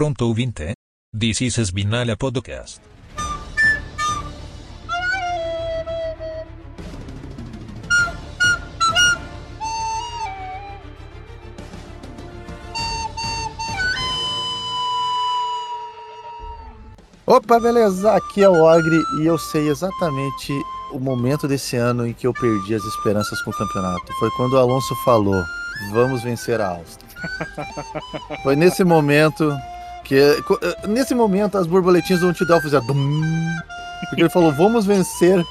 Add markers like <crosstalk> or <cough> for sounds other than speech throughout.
pronto ouvinte? This is Spinala Podcast. Opa, beleza? Aqui é o Ogre e eu sei exatamente o momento desse ano em que eu perdi as esperanças com o campeonato. Foi quando o Alonso falou: vamos vencer a Áustria. <laughs> Foi nesse momento que. co- eh, Nesse momento as borboletinhas do Antidel fizeram. dum, Porque ele falou: vamos vencer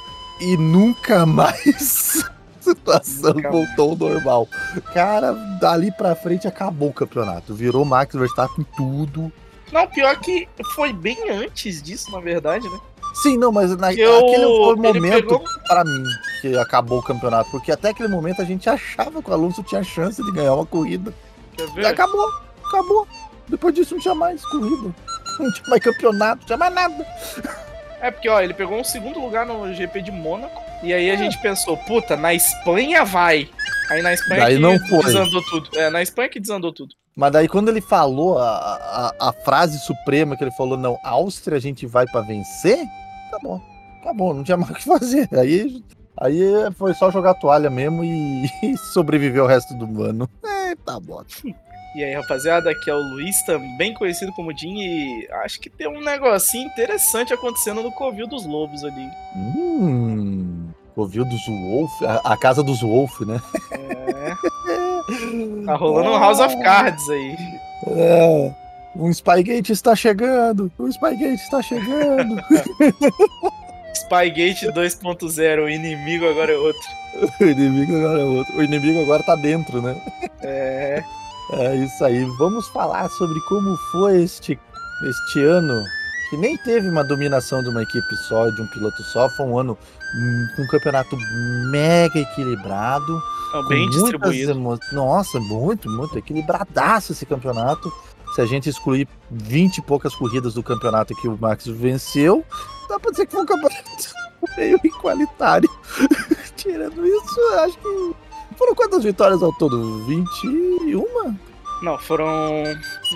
e nunca mais. <laughs> A situação Nunca voltou ao normal. Cara, dali pra frente acabou o campeonato. Virou Max Verstappen tudo. Não, pior que foi bem antes disso, na verdade, né? Sim, não, mas na, eu- aquele foi o momento pegou- pra mim que acabou o campeonato, porque até aquele momento a gente achava que o Alonso tinha chance de ganhar uma corrida. E acabou, acabou. Depois disso não tinha mais corrida, não tinha mais campeonato, não tinha mais nada. É porque, ó, ele pegou um segundo lugar no GP de Mônaco. E aí a gente pensou, puta, na Espanha vai. Aí na Espanha Daí que não foi. desandou tudo. É, na Espanha que desandou tudo. Mas daí quando ele falou a, a, a frase suprema que ele falou, não, Áustria a gente vai pra vencer, acabou, acabou, não tinha mais o que fazer. Aí, aí foi só jogar a toalha mesmo e, <laughs> e sobreviver o resto do ano. É, tá bom. E aí, rapaziada, aqui é o Luiz, também conhecido como Jim, e acho que tem um negocinho interessante acontecendo no Covil dos Lobos ali. Hum. Ouviu dos Wolf, a, a casa dos Wolf, né? É, tá rolando um House of Cards aí. É. Um Spygate está chegando! O Spygate está chegando! <laughs> Spygate 2.0, o inimigo agora é outro. <laughs> o inimigo agora é outro. O inimigo agora tá dentro, né? É, É isso aí. Vamos falar sobre como foi este, este ano, que nem teve uma dominação de uma equipe só, de um piloto só. Foi um ano hum, com um campeonato mega equilibrado. bem distribuído. emo- Nossa, muito, muito equilibradaço esse campeonato. Se a gente excluir 20 e poucas corridas do campeonato que o Max venceu, dá pra dizer que foi um campeonato <laughs> meio igualitário. <laughs> Tirando isso, acho que. Foram quantas vitórias ao todo? 21? Não, foram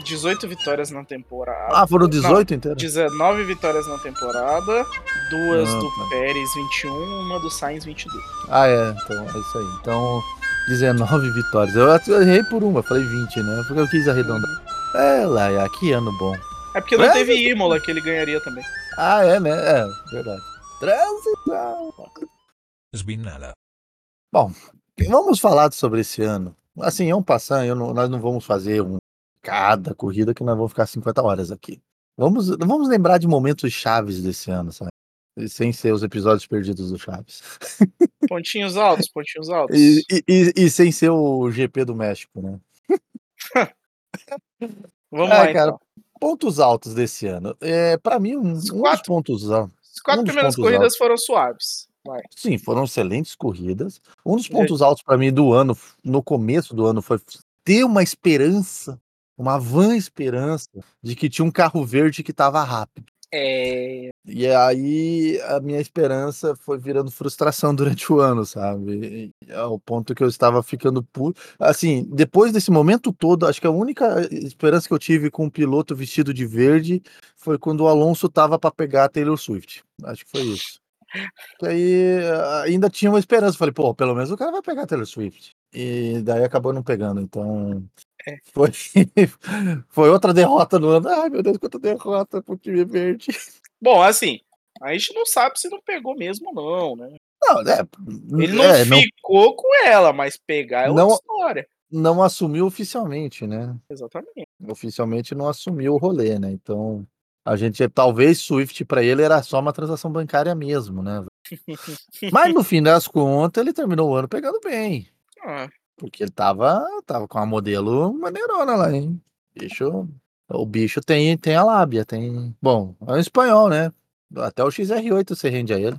18 vitórias na temporada. Ah, foram 18 inteiras? 19 vitórias na temporada, duas Ah, do tá. Pérez 21, uma do Sainz 22. Ah, é, então é isso aí. Então, 19 vitórias. Eu, eu errei por uma, falei 20, né? Porque eu quis arredondar. É, lá, é, que ano bom. É porque não É, teve Imola que ele ganharia também. Ah, é, né? É, verdade. Transição. Spinala. Vamos falar sobre esse ano. Assim, é um não- nós não vamos fazer um cada corrida que nós vamos ficar 50 horas aqui. Vamos, vamos lembrar de momentos chaves desse ano, sabe? Sem ser os episódios perdidos do Chaves. <laughs> Pontinhos altos, pontinhos altos. E, e- e- sem ser o GP do México, né? <laughs> Vamos Ah, lá, cara, então. Pontos altos desse ano. É, para mim, um, dos quatro- pontos altos. As quatro um primeiras corridas altos. foram suaves. Vai. Sim, foram excelentes corridas. Um dos pontos altos para mim do ano, no começo do ano, foi ter uma esperança, uma vã esperança de que tinha um carro verde que estava rápido. É. E aí a minha esperança foi virando frustração <laughs> durante o ano, sabe? E Ao ponto que eu estava ficando puro. Assim, depois desse momento todo, acho que a única esperança que eu tive com um piloto vestido de verde foi quando o Alonso tava para pegar a Taylor Swift. Acho que foi isso. Que aí ah, ainda tinha uma esperança. Falei, pô, pelo menos o cara vai pegar Taylor Swift. E daí acabou não pegando. Então. É. Foi, <laughs> foi outra derrota no ano. Ai, meu Deus, quanta derrota pro time verde. Bom, assim, a gente não sabe se não pegou mesmo, não, né? Não, é, Ele não é, não, ficou com ela, mas pegar é outra Não- história. não assumiu oficialmente, né? Exatamente. Oficialmente não assumiu o rolê, né? Então, a gente, talvez Swift para ele era só uma transação bancária mesmo, né? Mas no fim das contas, ele terminou o ano pegando bem. Ah, Porque ele tava, tava com uma modelo maneirona lá, hein? Bicho, o bicho tem, tem a lábia, tem. Bom, é um espanhol, né? Até o XR8 você rende a ele.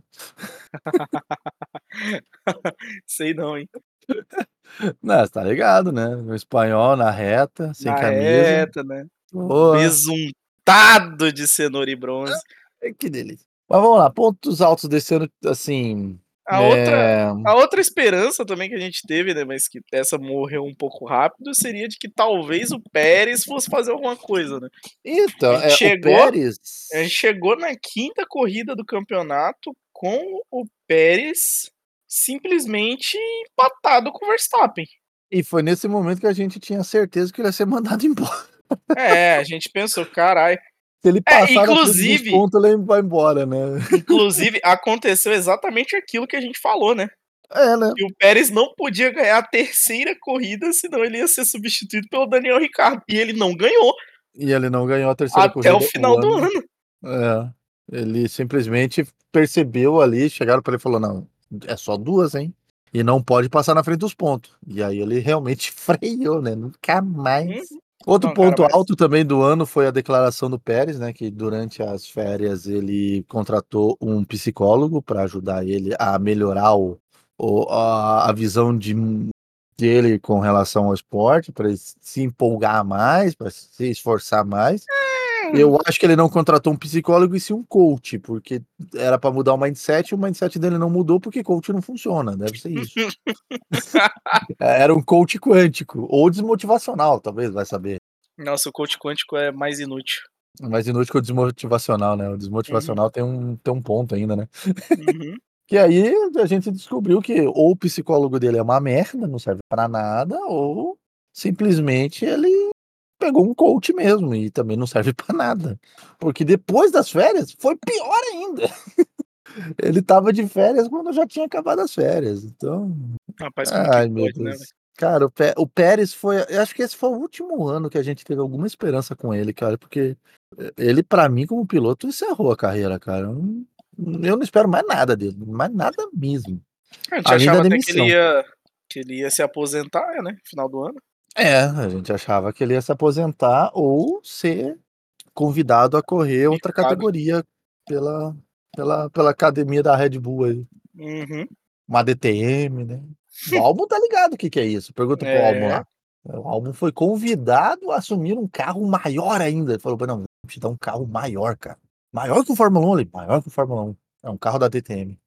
<laughs> sei não, hein? Não, você tá ligado, né? O espanhol na reta, sem Na camisa. reta, né? Boa. Besuntado de cenoura e bronze. É, Que delícia. Mas vamos lá, pontos altos desse ano, assim. A, outra, É, a outra esperança também que a gente teve, né, mas que essa morreu um pouco rápido, seria de que talvez o Pérez fosse fazer alguma coisa, né? Então, é, chegou- o Pérez. A gente chegou na quinta corrida do campeonato com o Pérez simplesmente empatado com o Verstappen. E foi nesse momento que a gente tinha certeza que ele ia ser <laughs> mandado embora. É, a gente pensou, caralho. Se ele passar na frente dos inclusive- pontos, ele vai embora, né? Inclusive, aconteceu exatamente aquilo que a gente falou, né? É, né? Que o Pérez não podia ganhar a terceira corrida, senão ele ia ser substituído pelo Daniel Ricciardo. E ele não ganhou E ele não ganhou a terceira até corrida. o final do ano. É. Ele simplesmente percebeu ali, chegaram para ele e falou: não, é só duas, hein? E não pode passar na frente dos pontos. E aí ele realmente <laughs> freou, né? Nunca mais. Uhum. Outro Não, cara, ponto mas- alto também do ano foi a declaração do Pérez, né? Que durante as férias ele contratou um psicólogo para ajudar ele a melhorar o, o- a, a visão de, dele com relação ao esporte, para se empolgar mais, para se esforçar mais. Eu acho que ele não contratou um psicólogo e sim um coach, porque era para mudar o mindset e o mindset dele não mudou porque coach não funciona, deve ser isso. <laughs> era um coach quântico ou desmotivacional, talvez, vai saber. Nossa, o coach quântico é mais inútil. Mais inútil que o desmotivacional, né? O desmotivacional tem, um, tem um ponto ainda, né? Uhum. <laughs> Que aí a gente descobriu que ou o psicólogo dele é uma merda, não serve pra nada, ou simplesmente ele pegou um coach mesmo e também não serve <laughs> pra nada. Porque depois das férias foi pior ainda. <laughs> ele tava de férias quando já tinha acabado as férias. Então, Rapaz, ai meu pode, né, Deus. velho? Cara, o, Pé- o Pérez foi. Eu acho que esse foi o último ano que a gente teve alguma esperança com ele, cara, porque ele, pra mim, como piloto, encerrou a carreira, cara. Eu não, eu não espero mais nada dele, mais nada mesmo. A gente Além achava até que ele, ia, que ele ia se aposentar, né? Final do ano. É, a gente achava que ele ia se aposentar ou ser convidado a correr outra categoria pela, pela, pela academia da Red Bull aí. Uhum. Uma DTM, né? O álbum tá ligado o que, que é isso? Pergunta pro É. álbum lá. O álbum foi convidado a assumir um carro maior ainda. Ele falou, não, vou te dar um carro maior, cara. Maior que o Fórmula 1 ali, maior que o Fórmula 1. É um carro da DTM.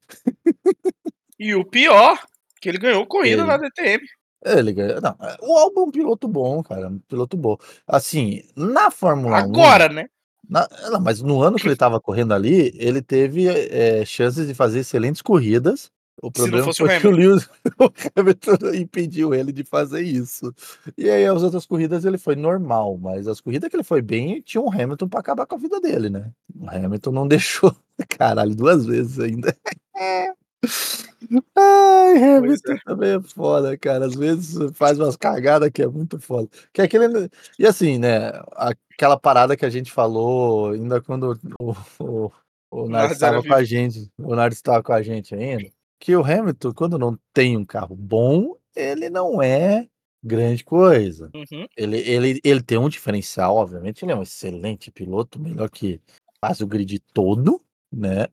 E o pior, que ele ganhou corrida Ele. na DTM. Ele ganhou. Não, o álbum é um piloto bom, cara. Um piloto bom. Assim, na Fórmula 1. Agora, né? Na- não, mas no ano que ele <laughs> estava correndo ali, ele teve é, chances de fazer excelentes corridas. O problema fosse o foi que o Lewis <laughs> o Hamilton impediu ele de fazer isso. E aí as outras corridas ele foi normal, mas as corridas que ele foi bem tinha um Hamilton para acabar com a vida dele, né? O Hamilton não <laughs> deixou, caralho, duas vezes ainda. Ai, Hamilton é. também é foda, cara. Às vezes faz umas cagadas que é muito foda. Que é aquele... E assim, né? Aquela parada que a gente falou ainda quando o, o, o era estava com a gente. O Nardes estava com a gente ainda. Que o Hamilton, quando não tem um carro bom, ele não é grande coisa. Uhum. Ele, ele, ele tem um diferencial, obviamente, ele é um excelente piloto, melhor que faz o grid todo, né?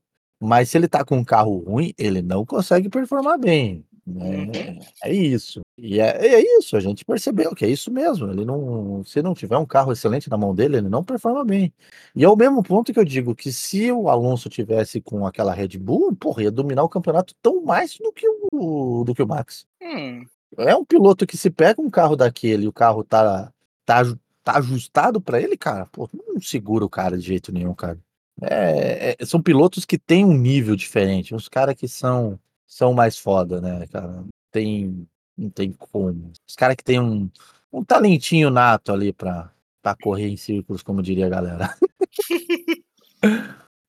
Mas se ele tá com um carro ruim, ele não consegue performar bem. Né? É isso. E é, é isso, a gente percebeu que é isso mesmo. Ele não, se não tiver um carro excelente na mão dele, ele não performa bem. E é o mesmo ponto que eu digo que se o Alonso tivesse com aquela Red Bull, porra, ia dominar o campeonato tão mais do que o, do que o Max. Hum, É um piloto que se pega um carro daquele e o carro tá, tá, tá ajustado pra ele, cara, pô, não segura o cara de jeito nenhum, cara. É, é- são pilotos que têm um nível diferente, uns caras que são, são mais foda, né, cara? Tem, não tem como. Os caras que têm um, um talentinho nato ali pra, pra correr em círculos, como diria a galera. <laughs>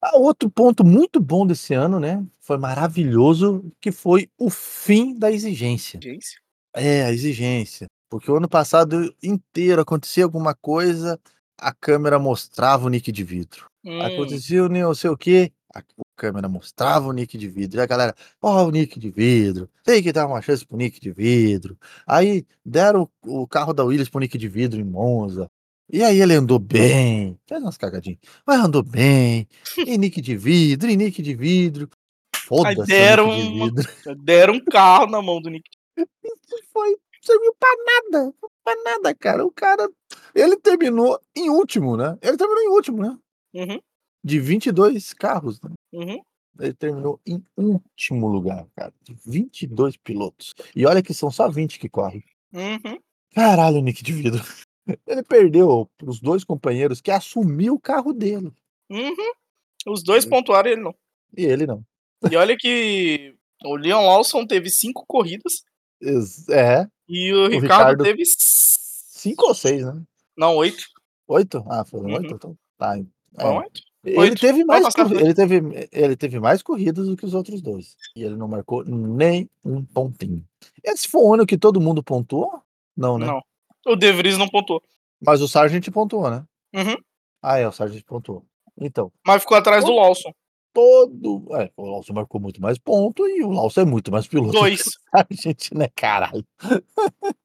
Ah, Outro ponto muito bom desse ano, né? Foi maravilhoso, que foi o fim da exigência. gente. É, a exigência. Porque o ano passado inteiro acontecia alguma coisa, a câmera mostrava o nick de vidro. Hum, Acontecia o não sei o quê, a câmera mostrava o nick de vidro. E a galera, ó, o nick de vidro, tem que dar uma chance pro nick de vidro. Aí deram o, o carro da Williams pro nick de vidro em Monza. E aí ele andou bem, fez umas cagadinhas, mas andou bem, e nick de vidro, e nick de vidro. Foda-se, deram de vidro. Deram um carro na mão do Nick. <laughs> foi serviu pra nada, pra nada, cara. O cara, ele terminou em último, né? Ele terminou em último, né? Uhum, De 22 carros, né? uhum. ele terminou em último lugar, cara. de 22 pilotos. E olha que são só 20 que correm. Uhum. Caralho, Nick de Vidro. <laughs> Ele perdeu os dois companheiros que assumiu o carro dele. Uhum. Os dois pontuaram ele não. E ele não. E olha que o Leon Lawson teve cinco corridas É, e o, Ricardo, Ricardo- teve. cinco ou seis, né? Não, oito. Oito? Ah, foram Uhum. oito? Então, tá. é. Foram oito? Ele Oito. teve, mais tá certo. corri- ele, teve, ele teve mais corridas do que os outros dois. E ele não marcou nem um pontinho. Esse foi o ano que todo mundo pontuou? Não, né? Não. O De Vries não pontuou. Mas o Sargent pontuou, né? Uhum. Ah, é, o Sargent pontuou. Então, Mas ficou atrás do Lawson. Todo. É, o Lawson marcou muito mais ponto e o Lawson é muito mais piloto. Dois. o Sargent, né, caralho?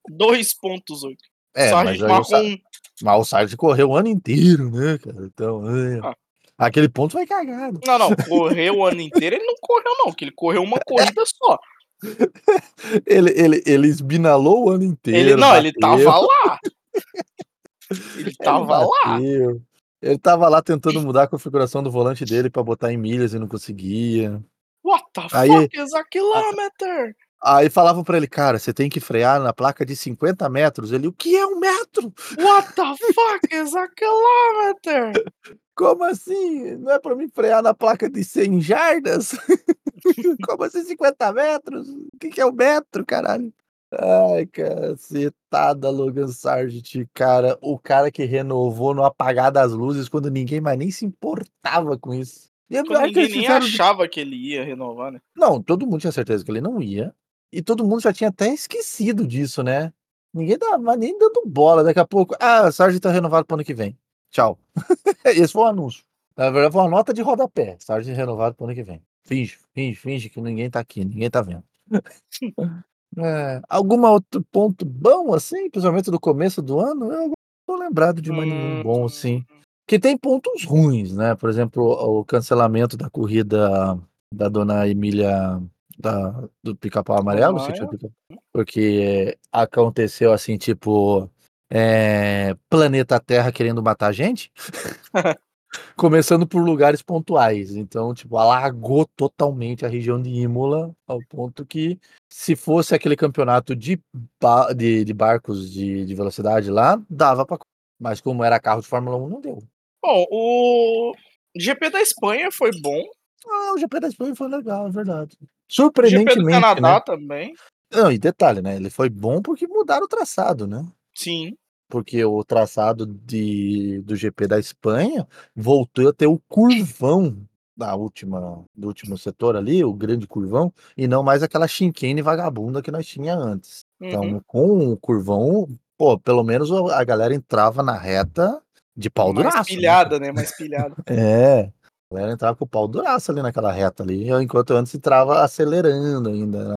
2.8. É, Só a mas, gente Sa- um. mas o Sargent correu o ano inteiro, né, cara? Então, é. Ah. aquele ponto vai cagado. Não, não. Correu o ano inteiro, ele não correu, não. Que ele correu uma corrida só. <laughs> Ele, ele, ele esbinalou o ano inteiro. Ele, não, ele bateu. tava lá. Ele Ele tava lá. Ele tava lá tentando mudar a configuração do volante dele pra botar em milhas e não conseguia. What the Aí- fuck is a kilometer? Aí falavam pra ele, cara, você tem que frear na placa de 50 metros. Ele, o que é um metro? What the fuck is a kilometer? <laughs> Como assim? Não é pra mim frear na placa de 100 jardas? <laughs> Como assim 50 metros? O que, que é um metro, caralho? Ai, cacetada, Logan Sargent, cara. O cara que renovou no apagar das luzes quando ninguém mais nem se importava com isso. E eu Quando ninguém nem achava que ele ia renovar, né? Não, todo mundo tinha certeza que ele não ia. E todo mundo já tinha até esquecido disso, né? Ninguém dava nem dando bola. Daqui a pouco, ah, o Sargent tá renovado pro ano que vem. Tchau. <laughs> Esse foi o anúncio. Na verdade, foi uma nota de rodapé. Sargent renovado pro ano que vem. Finge, finge, finge que ninguém tá aqui, ninguém tá vendo. <laughs> É, algum outro ponto bom, assim, principalmente do começo do ano? Eu não tô lembrado de mais nenhum Hum. bom, assim. Que tem pontos ruins, né? Por exemplo, o cancelamento da corrida da dona Emília da, do Pica-Pau Amarelo, porque aconteceu assim, tipo, é, planeta Terra querendo matar a gente, <laughs> começando por lugares pontuais. Então, tipo, alagou totalmente a região de Imola, ao ponto que, se fosse aquele campeonato de, ba- de, de barcos de, de velocidade lá, dava pra. Mas como era carro de Fórmula 1, não deu. Bom, o GP da Espanha foi bom. Ah, o GP da Espanha foi legal, é verdade. O GP do Surpreendentemente, Canadá né? também. Não, e detalhe, né? Ele foi bom porque mudaram o traçado, né? Sim. Porque o traçado de, do GP da Espanha voltou a ter o curvão da última, do último setor ali, o grande curvão, e não mais aquela chicane vagabunda que nós tinha antes. Então, Uhum. com o curvão, pô, pelo menos a galera entrava na reta de pau Mais duraço. né? pilhada, né? Mais pilhada. <laughs> É. A galera entrava com o pau duraço ali naquela reta ali, enquanto antes entrava acelerando ainda, né?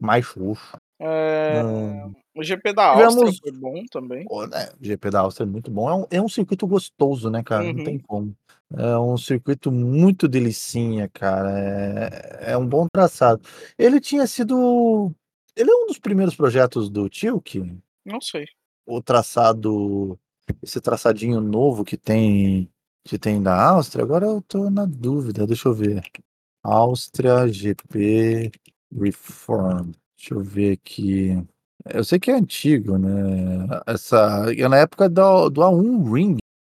mais fofo. É, Não. O GP da Áustria Tivemos- foi bom também. Pô, né, O GP da Áustria é muito bom. É um, é um circuito gostoso, né, cara? Não Uhum. tem como. É um circuito muito delicinha, cara. É, é um bom traçado. Ele tinha sido. Ele é um dos primeiros projetos do Tilk. Não sei. O traçado. Esse traçadinho novo que tem. Que tem da Áustria. Agora eu tô na dúvida. Deixa eu ver. Áustria GP Reform. Deixa eu ver aqui. Eu sei que é antigo, né? Essa, é na época do, do A1 Ring,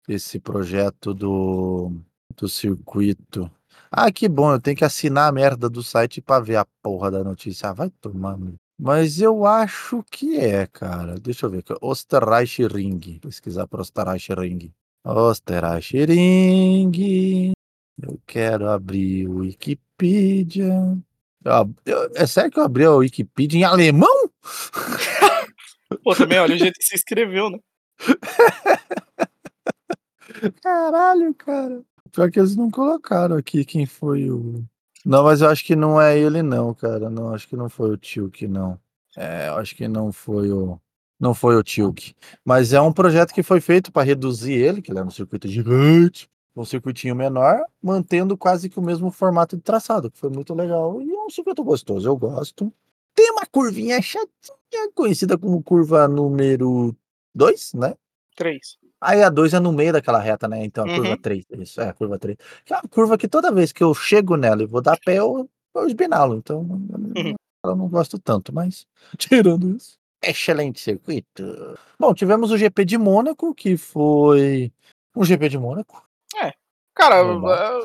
esse projeto do, do circuito. Ah, que bom, eu tenho que assinar a merda do site pra ver a porra da notícia. Ah, vai tomando. Mas eu acho que é, cara. Deixa eu ver. aqui, Osterreich Ring. Pesquisar para Osterreich Ring. Osterreich Ring. Eu quero abrir o Wikipedia. Eu ab- eu- é sério que eu abri a Wikipedia em alemão? <laughs> Pô, também, olha o jeito que você escreveu, né? <laughs> Caralho, cara. Pior que eles não colocaram aqui quem foi o. Não, mas eu acho que não é ele, não, cara. Não, acho que não foi o Tilk, não. É, eu acho que não foi o. Não foi o Tilk. Mas é um projeto que foi feito para reduzir ele, que ele era um circuito gigante, um circuitinho menor, mantendo quase que o mesmo formato de traçado, que foi muito legal. E é um circuito gostoso, eu gosto. Tem uma curvinha chatinha, conhecida como curva número 2, né? Três. Aí a 2 é no meio daquela reta, né? Então a curva Uhum. 3, isso, é a curva 3. Que é uma curva que toda vez que eu chego nela e vou dar pé, eu, eu esbinalo. Então, eu Uhum. eu não gosto tanto, mas <laughs> tirando isso. Excelente circuito. Bom, tivemos o GP de Mônaco, que foi um GP de Mônaco. Cara, Normal. é,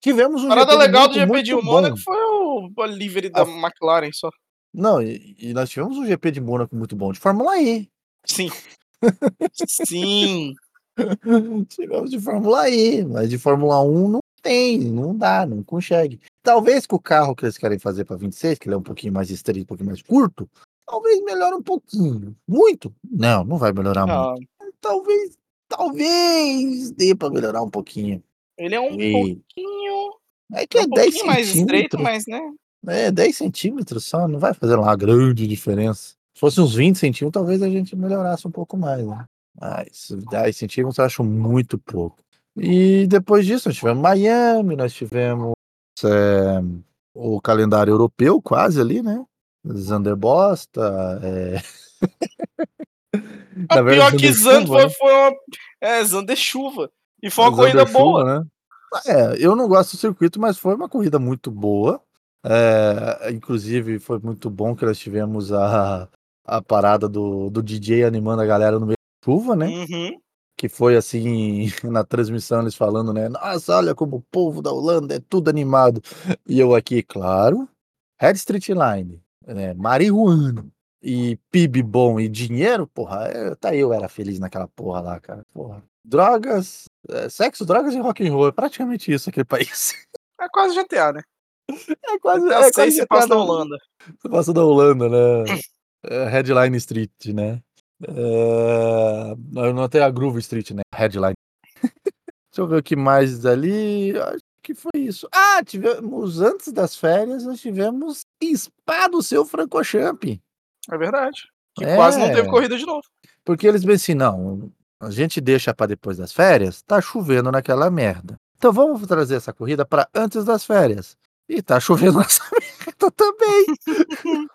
Tivemos um parada GP de legal do GP de muito Mônaco foi o, livery da Ah. McLaren só. Não, e, e nós tivemos um GP de Mônaco muito bom de Fórmula E. Sim. <laughs> Sim. Tivemos de Fórmula E, mas de Fórmula 1 não tem, não dá, não consegue. Talvez com o carro que eles querem fazer para 26, que ele é um pouquinho mais estreito, um pouquinho mais curto, talvez melhore um pouquinho. Muito? Não, não vai melhorar muito. Não, Talvez, talvez dê para melhorar um pouquinho. ele é um E- pouquinho. É que É é, um 10 pouquinho mais estreito, mas né? É, 10 centímetros só, não vai fazer uma grande diferença. Se fosse uns 20 centímetros, talvez a gente melhorasse um pouco mais, né? Mas 10 centímetros eu acho muito pouco. E depois disso, nós tivemos Miami, nós tivemos é, o calendário europeu quase ali, né? Zander Bosta. É... <laughs> A pior que Zand foi, né? foi uma. É, Zander chuva. E foi uma Zander corrida Chuva, boa. né? É, eu não gosto do circuito, mas foi uma corrida muito boa. É, inclusive, foi muito bom que nós tivemos a, a parada do, do DJ animando a galera no meio da chuva, né? Uhum. Que foi assim, <laughs> na transmissão eles falando, né? Nossa, olha como o povo da Holanda é tudo animado. E eu aqui, claro, Red Street Line, né? marihuana e PIB bom e dinheiro, porra, eu, tá eu era feliz naquela porra lá, cara. Porra. Drogas, é, sexo, drogas e rock and roll, é praticamente isso aquele <laughs> país. É quase GTA, né? É quase, é quase se passa na da- Holanda. Passa da Holanda, né? <laughs> É, Headline Street, né? É, eu não tem a Groove Street, né? Headline. <laughs> Deixa eu ver o que mais ali. Acho que foi isso. Ah, tivemos antes das férias, nós tivemos Spa do seu Francochamp. É verdade. Que É. quase não teve corrida de novo. Porque eles bem assim, não, a gente deixa para depois das férias, tá chovendo naquela merda. Então vamos trazer essa corrida para antes das férias. E tá <laughs> chovendo nessa merda também. <laughs>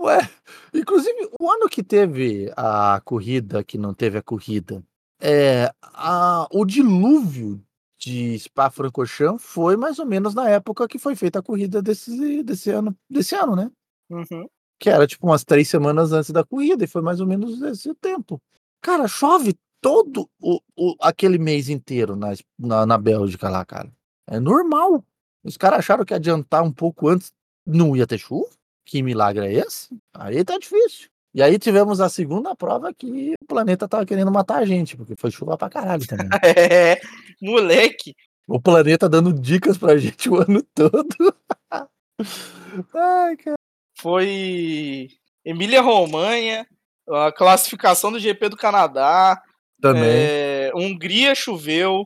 Ué, inclusive, o ano que teve a corrida, que não teve a corrida, é, a, o dilúvio de Spa-Francorchamps foi mais ou menos na época que foi feita a corrida desse, desse ano, desse ano, né? Uhum. Que era tipo umas três semanas antes da corrida, e foi mais ou menos esse o tempo. Cara, chove todo o, o- aquele mês inteiro na, na, na Bélgica lá, cara. É normal. Os caras acharam que adiantar um pouco antes não ia ter chuva? Que milagre é esse? Aí tá difícil. E aí tivemos a segunda prova que o planeta tava querendo matar a gente, porque foi chuva pra caralho também. <laughs> É, moleque. o planeta dando dicas pra gente o ano todo. <laughs> Ai, cara. Foi Emília Romanha, a classificação do GP do Canadá. Também. é, Hungria choveu,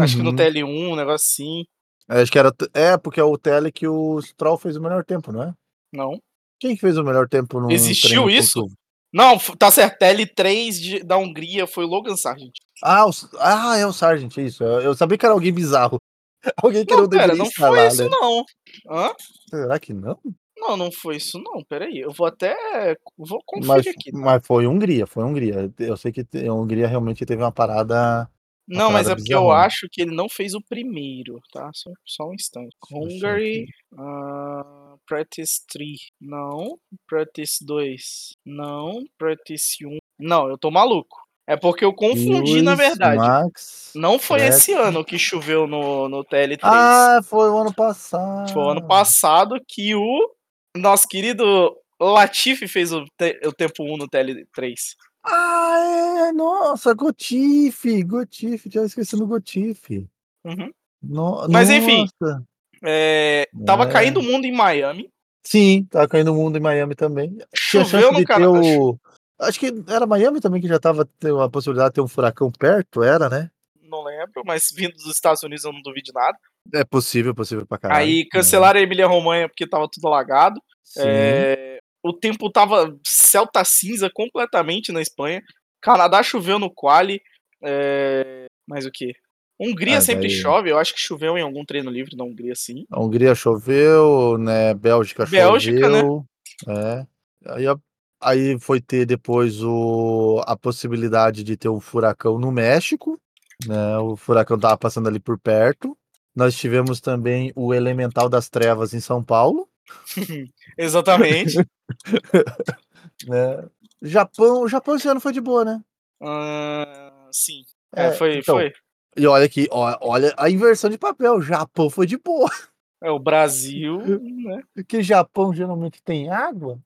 acho que no Uhum. TL1, um negócio assim. Acho que era. É, porque é o TL que o Stroll fez o melhor tempo, não é? Não. Quem que fez o melhor tempo no Existiu isso? Não, tá certo. TL3 de- da Hungria foi o Logan Sargent. Ah, o, ah, é o Sargent, isso. Eu, eu sabia que era alguém bizarro. <laughs> Alguém que não, Não, deveria não foi lá, isso né? não. Hã? Será que não? Não, não foi isso não. Peraí, eu vou até. Vou conferir Mas, aqui. tá? mas foi Hungria, foi Hungria. Eu sei que a Hungria realmente teve uma parada. Não, mas parada é porque eu acho que ele não fez o primeiro, tá? Só, só um instante. Hungary. ah, practice 3. Não. Practice 2. Não. Practice 1. Não, eu tô maluco. É porque eu confundi, na Lewis, verdade. Max. Não foi Fred. esse ano que choveu no, no TL3. Ah, foi o ano passado. Foi o ano passado que o nosso querido Latifi fez o, te- o tempo 1 no TL3. Ah, é, nossa, Gotife, Gotife, tinha esquecido o Gotife. Uhum. No, Mas, enfim. É, tava É. caindo o mundo em Miami. Sim, tá caindo o mundo em Miami também. Choveu no Canadá. o... Acho que era Miami também que já tava tendo a possibilidade de ter um furacão perto, era, né? Não lembro, mas vindo dos Estados Unidos eu não duvido de nada. É possível, possível pra caralho. Aí cancelaram a Emília Romanha porque tava tudo alagado. É, o tempo tava tá cinza completamente na Espanha. Canadá choveu no quali. É, mais o que? Hungria Ah, sempre daí- chove. Eu acho que choveu em algum treino livre na Hungria, sim. A Hungria choveu, né? Bélgica, Bélgica, né? choveu. É. Aí, Aí foi ter depois o, a possibilidade de ter um furacão no México, né? O furacão tava passando ali por perto. Nós tivemos também o Elemental das Trevas em São Paulo. <laughs> Exatamente. <laughs> né? Japão, o Japão esse ano foi de boa, né? Ah, sim. É, foi, então, foi. E olha aqui, olha a inversão de papel. O Japão foi de boa. É, o Brasil, né? <laughs> Porque Japão geralmente tem água.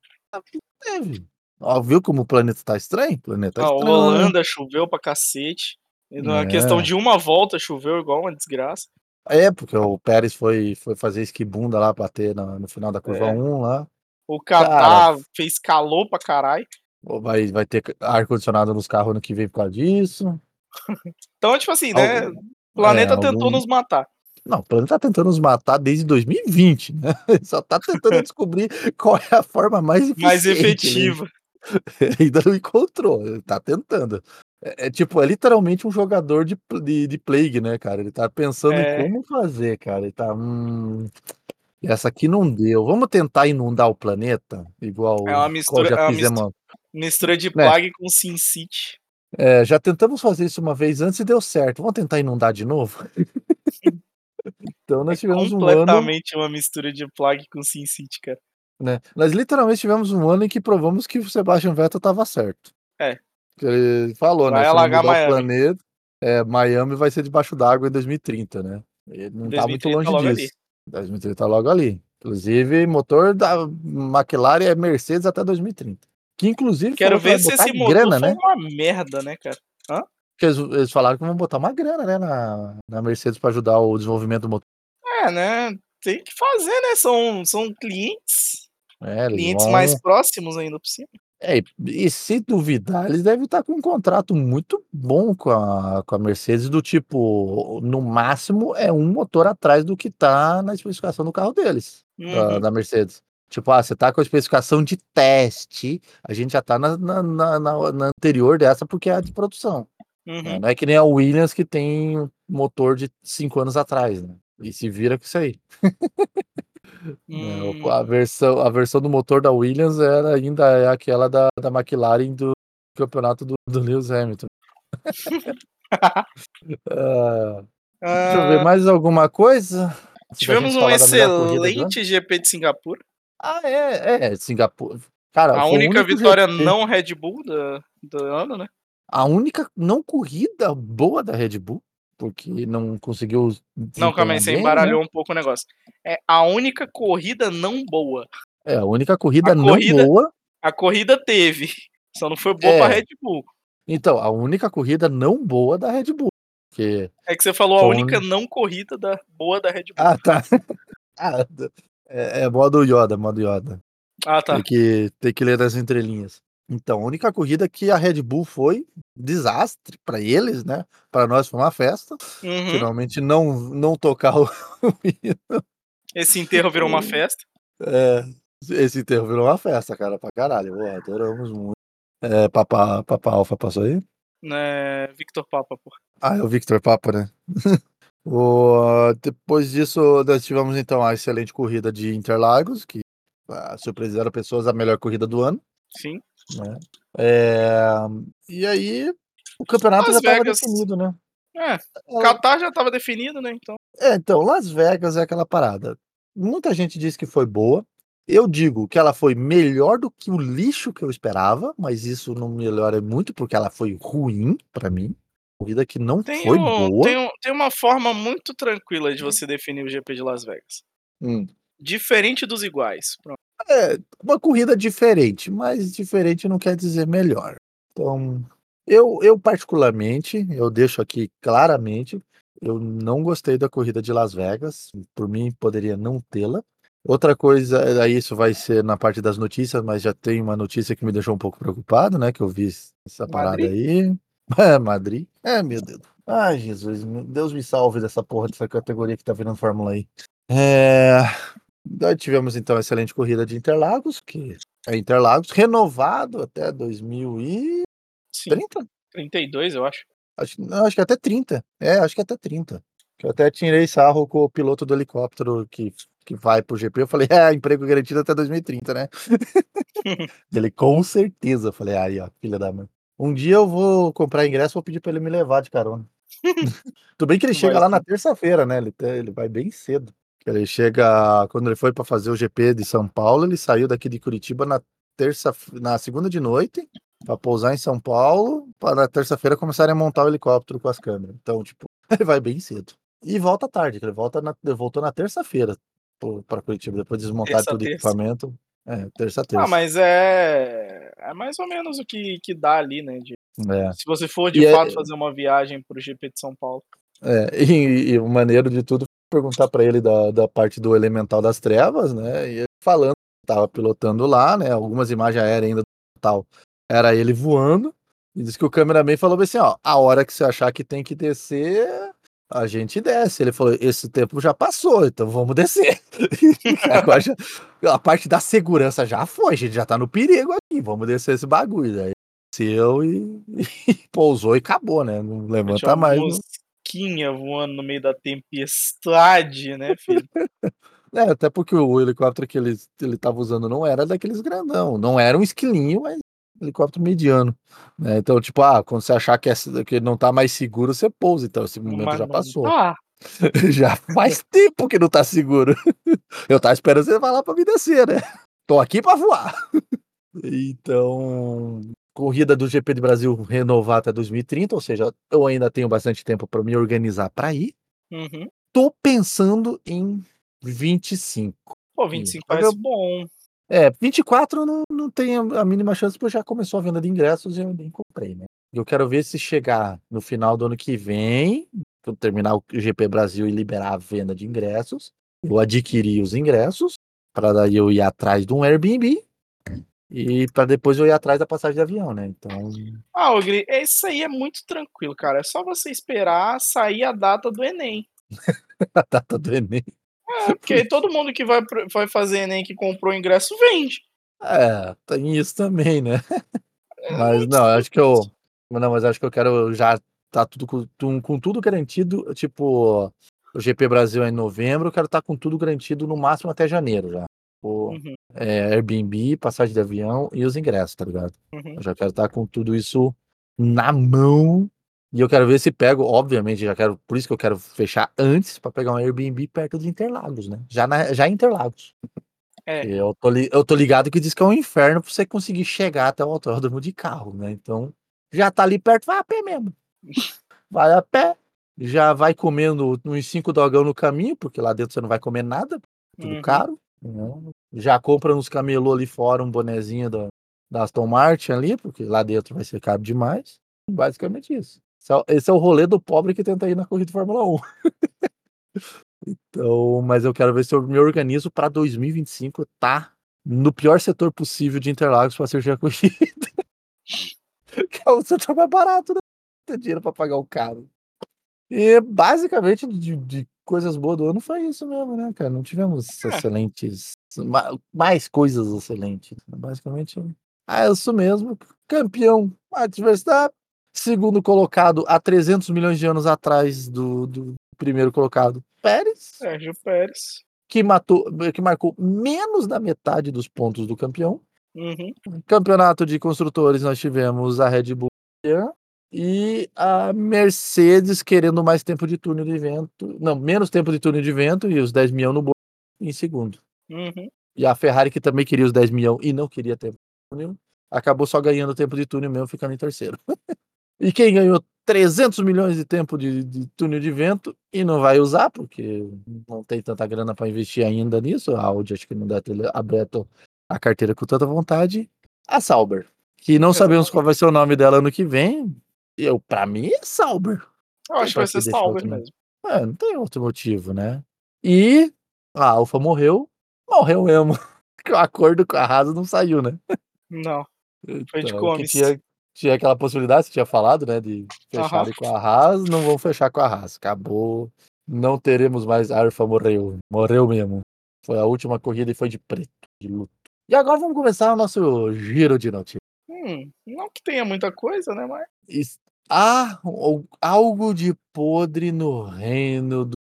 Teve. Ó, viu como o planeta tá estranho? O planeta tá A estranho. Holanda choveu pra cacete. E na É. questão de uma volta choveu igual uma desgraça. É, porque o Pérez foi, foi fazer esquibunda lá, bater na- no final da curva É. 1 lá. O Catar fez calor pra caralho. Vai, vai ter ar-condicionado nos carros ano que vem por causa disso. <laughs> Então, tipo assim, né? Algum- O planeta é, tentou algum- nos matar. Não, o planeta tá tentando nos matar desde 2020, né? Ele <laughs> Só tá tentando <laughs> descobrir qual é a forma mais. Mais né? efetiva. Ainda não encontrou, tá tentando. É, é tipo, é literalmente um jogador de, de, de Plague, né, cara? Ele tá pensando É. em como fazer, cara. Ele tá. Hum, essa aqui não deu. Vamos tentar inundar o planeta? Igual, É uma mistura- já é uma fizemos. Mistura de Né. Plague com Sin City. É, já tentamos fazer isso uma vez antes e deu certo. Vamos tentar inundar de novo? <laughs> então nós tivemos um ano. É Completamente uma mistura de Plague com Sin City, cara. né? Nós literalmente tivemos um ano em que provamos que o Sebastian Vettel estava certo. É. Ele falou, Vai né? Se não alagar mudar o Miami. planeta, é, Miami vai ser debaixo d'água em 2030, né? Ele não tá muito 2030 longe logo disso. 2030 tá logo ali. Inclusive, motor da McLaren é Mercedes até 2030. Que inclusive Quero vai ver se esse motor grana, né? uma merda, né, cara? Porque eles, eles falaram que vão botar uma grana, né, na, na Mercedes para ajudar o desenvolvimento do motor. É, né? Tem que fazer, né? São, são clientes. É, Clientes vão- mais próximos ainda por cima. É, e- se duvidar, eles devem estar com um contrato muito bom com a, com a Mercedes, do tipo, no máximo é um motor atrás do que tá na especificação do carro deles, da, Uhum. da Mercedes. Tipo, ah, você tá com a especificação de teste, a gente já tá na, na, na- na- anterior dessa porque é a de produção. né? Uhum. Não é que nem a Williams que tem motor de cinco anos atrás, né? E se vira com isso aí. <laughs> né? Hum, A, versão, a versão do motor da Williams era ainda é aquela da, da McLaren do campeonato do, do Lewis Hamilton. <laughs> Ah, deixa eu ver ah, mais alguma coisa. Tivemos um melhor corrida do excelente GP de Singapura. Ah, é, é, Singapura. Cara, A única vitória GP não Red Bull da- do ano, né? A única não corrida boa da Red Bull, porque não conseguiu. Não, calma aí, você bem, embaralhou né? um pouco o negócio. É a única corrida não boa. É, a única corrida A não corrida- boa. A corrida teve, <laughs> só não foi boa É. pra Red Bull. Então, a única corrida não boa da Red Bull. Porque É que você falou a única não corrida da, boa da Red Bull. Ah, tá. <laughs> Ah, é, é modo Yoda, modo Yoda. Ah, tá. Tem, que, tem que ler as entrelinhas. Então, a única corrida que a Red Bull foi desastre para eles, né? Para nós foi uma festa. Uhum. Finalmente não, não tocar <laughs> o. Esse enterro virou uma festa. É, esse enterro virou uma festa, cara, pra caralho. Pô, adoramos muito. É, Papa, Papa Alfa passou aí? Né, Victor Papa, pô. Ah, é o Victor Papa, né? <laughs> O, depois disso, nós tivemos então a excelente corrida de Interlagos, que ah, surpreenderam pessoas a melhor corrida do ano. Sim. Né? É, e aí, o campeonato Las já estava definido, né? É, Ela- Qatar já tava definido, né? Então. É, então, Las Vegas é aquela parada. Muita gente diz que foi boa. Eu digo que ela foi melhor do que o lixo que eu esperava, mas isso não melhora muito porque ela foi ruim pra mim. Corrida que não Tem, foi um- boa. tem, um- tem uma forma muito tranquila de você definir o GP de Las Vegas. Hum. Diferente dos iguais. Pronto. É, uma corrida diferente, mas diferente não quer dizer melhor. Então, eu, eu particularmente, eu deixo aqui claramente, eu não gostei da corrida de Las Vegas. Por mim, poderia não tê-la. Outra coisa, aí isso vai ser na parte das notícias, mas já tem uma notícia que me deixou um pouco preocupado, né? Que eu vi essa parada Madrid? aí. É, Madrid. É, meu Deus. Ai, Jesus, Deus me salve dessa porra dessa categoria que tá virando Fórmula aí. É, Daí tivemos então a excelente corrida de Interlagos, que é Interlagos, renovado até 2030? Sim, 32, eu acho. Acho, não, acho que até 30. É, acho que até 30. Que eu até tirei sarro com o piloto do helicóptero que que vai pro GP. Eu falei, <laughs> é, emprego garantido até 2030, né? <laughs> ele, com certeza. Eu falei, aí, ó, filha da mãe. Um dia eu vou comprar ingresso, vou pedir pra ele me levar de carona. <laughs> Tudo bem que ele chega lá na terça-feira, né? Ele, te- ele vai bem cedo. Ele chega, quando ele foi para fazer o GP de São Paulo, ele saiu daqui de Curitiba na terça, na segunda de noite, para pousar em São Paulo, para na terça-feira começarem a montar o helicóptero com as câmeras. Então, tipo, <laughs> ele vai bem cedo. E volta tarde, ele volta na, voltou na terça-feira para Curitiba, depois de desmontar Terça, todo o equipamento. É, terça, terça. Ah, mas é. É mais ou menos o que, que dá ali, né? de- É. Se você for de E é- fato fazer uma viagem pro GP de São Paulo. É, <laughs> e, e o maneiro de tudo perguntar pra ele da, da parte do Elemental das Trevas, né? E ele falando, que tava pilotando lá, né? Algumas imagens aéreas ainda do tal. Era ele voando. E disse que o cameraman falou assim: ó, a hora que você achar que tem que descer, a gente desce. Ele falou: esse tempo já passou, então vamos descer. <laughs> A parte da segurança já foi, a gente já tá no perigo aqui, vamos descer esse bagulho. Daí desceu e, <laughs> e pousou e acabou, né? Não levanta mais. Mosquinha voando no meio da tempestade, né, filho? <laughs> É, até porque o helicóptero que ele, ele tava usando não era daqueles grandão. Não era um esquilinho, mas helicóptero mediano. né? Então, tipo, ah, quando você achar que, é, que não tá mais seguro, você pousa. Então, esse momento Mas já passou. tá. <laughs> já faz <laughs> tempo que não tá seguro. Eu tava esperando você falar pra me descer, né? Tô aqui pra voar. Então, corrida do GP do Brasil renovar até 2030, ou seja, eu ainda tenho bastante tempo para me organizar para ir. Uhum. Tô pensando em 25. Pô, 25 Mas parece eu- bom. É, 24 não, não tem a a mínima chance, porque já começou a venda de ingressos e eu nem comprei, né? Eu quero ver se chegar no final do ano que vem, quando terminar o GP Brasil e liberar a venda de ingressos, eu adquirir os ingressos, para daí eu ir atrás de um Airbnb e para depois eu ir atrás da passagem de avião, né? Então, Ah, Ogri, isso aí é muito tranquilo, cara. É só você esperar sair a data do Enem. <laughs> a data do Enem. É, porque <laughs> todo mundo que vai, vai fazer Enem que comprou o ingresso vende. É, tem isso também, né? É <laughs> Mas não, eu acho que eu. Não, mas acho que eu quero já tá tudo com, com tudo garantido. Tipo, o GP Brasil é em novembro, eu quero estar com tudo garantido no máximo até janeiro já. O, Uhum, é, Airbnb, passagem de avião e os ingressos, tá ligado? uhum. Eu já quero estar com tudo isso na mão. E eu quero ver se pego, obviamente, já quero, por isso que eu quero fechar antes para pegar um Airbnb perto de Interlagos, né? Já, na, já em Interlagos. É. Eu tô, li- eu tô ligado que diz que é um inferno pra você conseguir chegar até o autódromo de carro, né? Então, já tá ali perto, vai a pé mesmo. <laughs> Vai a pé, já vai comendo uns cinco dogão no caminho, porque lá dentro você não vai comer nada, tudo Uhum. caro. Já compra nos camelô ali fora um bonezinho da, da Aston Martin ali, porque lá dentro vai ser caro demais. Basicamente isso. Esse é, o- é rolê do pobre que tenta ir na corrida de Fórmula 1. <laughs> Então, mas eu quero ver se eu me organizo para 2025 tá no pior setor possível de Interlagos para assistir a <laughs> corrida. que é o setor mais barato, né? Ter dinheiro para pagar o caro. E basicamente de, de coisas boas do ano foi isso mesmo, né, cara? Não tivemos É. excelentes, ma- mais coisas excelentes. Basicamente, é isso mesmo. Campeão, Max Verstappen. Segundo colocado, há 300 milhões de anos atrás do, do primeiro colocado, Pérez Sérgio Pérez. que matou, que marcou menos da metade dos pontos do campeão. Uhum. Campeonato de construtores nós tivemos a Red Bull e a Mercedes querendo mais tempo de túnel de vento, não, menos tempo de túnel de vento e os 10 milhões no bolso em segundo. Uhum. E a Ferrari que também queria os 10 milhões e não queria tempo de túnel, acabou só ganhando tempo de túnel mesmo, ficando em terceiro. <laughs> e quem ganhou 300 milhões de tempo de, de túnel de vento e não vai usar, porque não tem tanta grana para investir ainda nisso. A Audi acho que não deve ter aberto a carteira com tanta vontade. A Sauber, que não sabemos qual vai ser o nome dela ano que vem. Eu, para mim, é Sauber. Eu acho que vai Pra ser Sauber mesmo. É, não tem outro motivo, né? E a Alfa morreu, morreu mesmo. Porque <laughs> o acordo com a Haas não saiu, né? Não. Foi de Então, que tinha, tinha aquela possibilidade, você tinha falado, né? De fecharem com a Haas, não vão fechar com a Haas. Acabou. Não teremos mais. A Alfa morreu. Morreu mesmo. Foi a última corrida e foi de preto, de luto. E agora vamos começar o nosso giro de notícias. Hum, não que tenha muita coisa, né? Mas. Há algo de podre no reino do.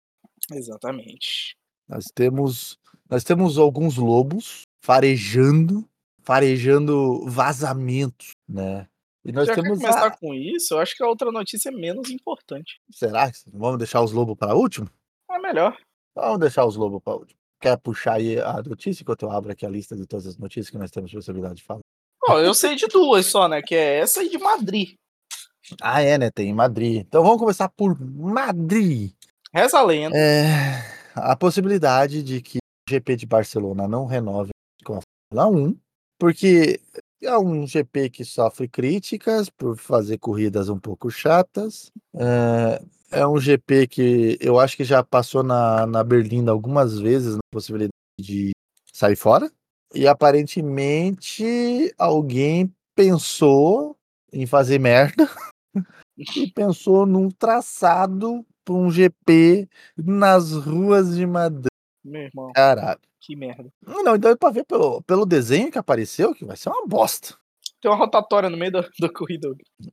Exatamente. Nós temos Nós temos alguns lobos farejando, farejando vazamentos, né? E nós Já temos começar a... com isso? Eu acho que a outra notícia é menos importante. Será que vamos deixar os lobos para último? É melhor. Vamos deixar os lobos para último. Quer puxar aí a notícia enquanto eu abro aqui a lista de todas as notícias que nós temos possibilidade de falar? Ó, eu sei de duas só, né? Que é essa e de Madrid. Ah, é, né? Tem Madrid. Então vamos começar por Madrid. Reza a lenda. É, a possibilidade de que o GP de Barcelona não renove com a Fórmula 1, porque é um GP que sofre críticas por fazer corridas um pouco chatas. É, é um GP que eu acho que já passou na, na Berlinda algumas vezes na possibilidade de sair fora. E aparentemente alguém pensou em fazer merda <laughs> e pensou num traçado para um GP nas ruas de Madrid. Meu irmão, Caralho. que merda. Não, então é pra ver pelo, pelo desenho que apareceu que vai ser uma bosta. Tem uma rotatória no meio da, da corrida.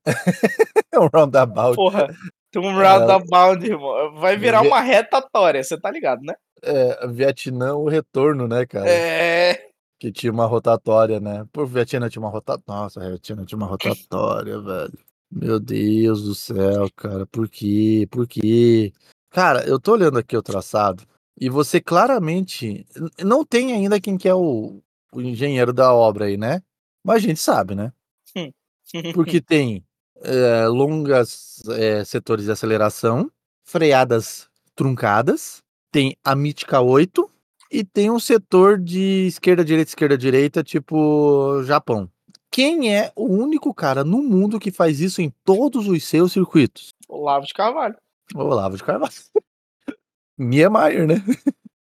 <laughs> É um roundabout. Porra, tem um roundabout, irmão. Vai virar uma retatória, você tá ligado, né? É, Vietnã, o retorno, né, cara? É. Que tinha uma rotatória, né? Por Vietnã tinha uma rotatória. Nossa, Vietnã tinha uma rotatória, velho. Meu Deus do céu, cara. Por quê? Por quê? Cara, eu tô olhando aqui o traçado e você claramente não tem ainda quem que é o, o engenheiro da obra aí, né? Mas a gente sabe, né? Porque <laughs> tem é, longas é, setores de aceleração, freadas truncadas, tem a mítica 8 e tem um setor de esquerda, direita, esquerda, direita, tipo Japão. Quem é o único cara no mundo que faz isso em todos os seus circuitos? Olavo de Carvalho. Olavo de Carvalho. <laughs> Niemeyer, né?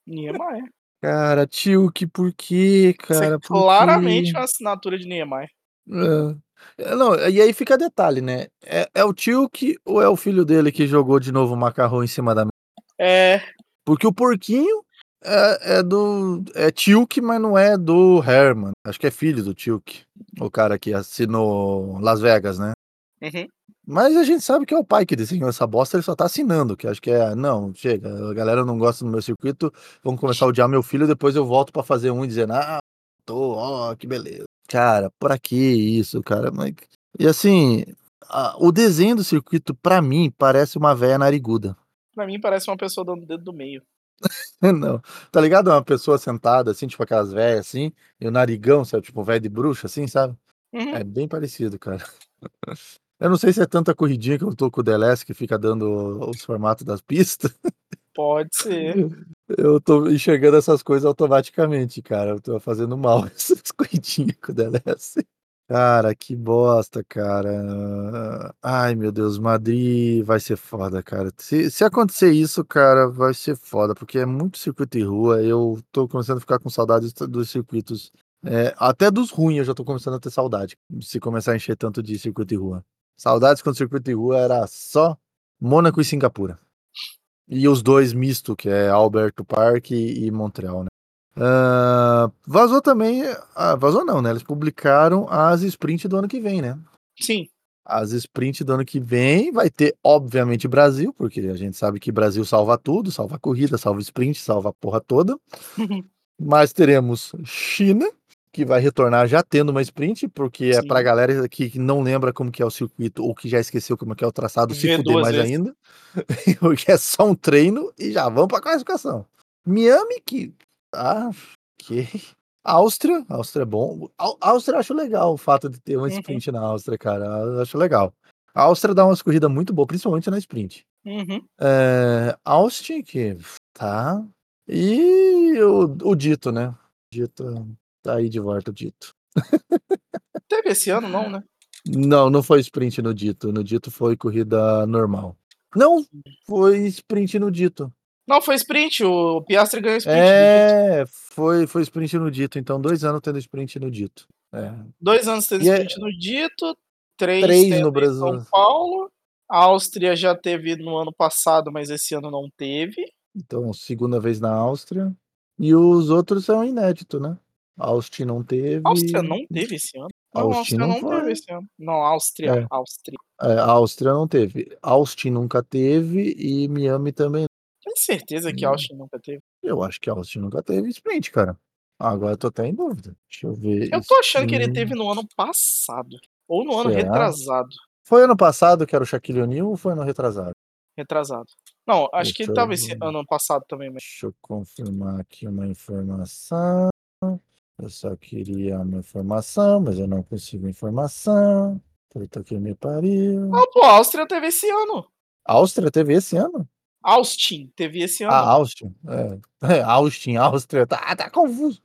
Niemeyer. Cara, tio, que por quê, é cara? Claramente uma assinatura de Niemeyer. É. É, Não, e aí fica detalhe, né? É, é o tio que ou é o filho dele que jogou de novo o macarrão em cima da mesa? É. Porque o porquinho é, é do. É Tilk, mas não é do Herman. Acho que é filho do Tilk. O cara que assinou Las Vegas, né? Uhum. Mas a gente sabe que é o pai que desenhou essa bosta, ele só tá assinando, que acho que é, não, chega, a galera não gosta do meu circuito, vamos começar a odiar meu filho, depois eu volto pra fazer um e dizer, ah, tô, ó, que beleza. Cara, pra que isso, cara? E assim, a- o desenho do circuito, pra mim, parece uma véia nariguda. Pra mim parece uma pessoa dando o dedo do meio. <laughs> Não, tá ligado? Uma pessoa sentada, assim, tipo aquelas velhas, assim, e o narigão, sabe, tipo velho de bruxa, assim, sabe? Uhum. É bem parecido, cara. <laughs> Eu não sei se é tanta corridinha que eu tô com o DLS que fica dando os formatos das pistas. Pode ser. <laughs> Eu tô enxergando essas coisas automaticamente, cara. Eu tô fazendo mal essas corridinhas com o DLS. Cara, que bosta, cara. Ai, meu Deus, Madrid vai ser foda, cara. Se, se acontecer isso, cara, vai ser foda, porque é muito circuito de rua. Eu tô começando a ficar com saudades dos circuitos. é, até dos ruins eu já tô começando a ter saudade. Se começar a encher tanto de circuito de rua. Saudades quando o circuito de rua era só Mônaco e Singapura. E os dois misto, que é Alberto Park e, e Montreal, né? Ah, vazou também. ah, vazou não, né? Eles publicaram as sprint do ano que vem, né? Sim. As sprint do ano que vem vai ter, obviamente, Brasil, porque a gente sabe que Brasil salva tudo, salva a corrida, salva sprint, salva a porra toda. Mas teremos China, que vai retornar já tendo uma sprint, porque é Sim. pra galera que não lembra como que é o circuito ou que já esqueceu como que é o traçado, se fuder mais vezes. ainda. <laughs> porque é só um treino e já vamos pra classificação. Miami, que. Ah, ok. Áustria, Áustria é bom. Á- Áustria eu acho legal o fato de ter uma Uhum. sprint na Áustria, cara. Eu acho legal. A Áustria dá umas corridas muito boas, principalmente na sprint. Uhum. É, Austin, que tá. E o, o Dito, né? Dito tá aí de volta, o Dito. Teve esse ano, não, né? Não, não foi sprint no Dito. No Dito foi corrida normal. Não, foi sprint no Dito. Não, foi sprint. O Piastri ganhou sprint. É, foi, foi sprint no Dito. Então, dois anos tendo sprint no Dito. É. Dois anos teve E é- sprint no Dito, três, Três no Brasil. São Paulo. A Áustria já teve no ano passado, mas esse ano não teve. Então, segunda vez na Áustria. E os outros são inédito, né? Austin não teve. A Áustria não teve esse ano. Não, a Austin Áustria não não teve esse ano. Não, Áustria. É. Áustria. É, a Áustria não teve. Austin nunca teve e Miami também. Tem certeza que Hum. Austin nunca teve? Eu acho que Austin nunca teve sprint, cara. Agora eu tô até em dúvida. Deixa eu ver. Eu tô achando que ele teve no ano passado. Ou no ano Será? retrasado. Foi ano passado que era o Shaquille O'Neal ou foi ano retrasado? Retrasado. Não, acho que ele tava esse ano passado também, mas. Deixa eu confirmar aqui uma informação. Eu só queria uma informação, mas eu não consigo informação. Puta que me pariu. Ah, pô, a Áustria teve esse ano. Áustria teve esse ano? Austin teve esse ano. Ah, Austin. É. <laughs> Austin, Áustria. Tá, tá confuso.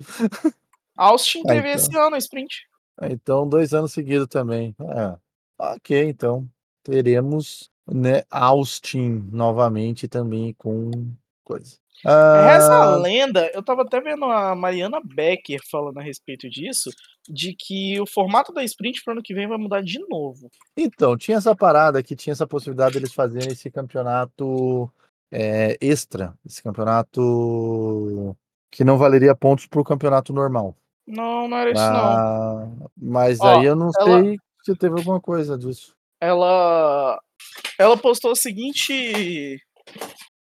Austin Ah, teve então. esse ano, sprint. Então, dois anos seguidos também. É. Ok, então. Teremos né, Austin novamente também com coisa. Ah, lenda, eu tava até vendo a Mariana Becker falando a respeito disso, de que o formato da sprint pro ano que vem vai mudar de novo. então, tinha essa parada que tinha essa possibilidade deles fazerem esse campeonato é, extra, esse campeonato que não valeria pontos pro campeonato normal. Não, não era isso não. Ah, mas Ó, aí eu não ela- sei se teve alguma coisa disso. Ela ela postou o seguinte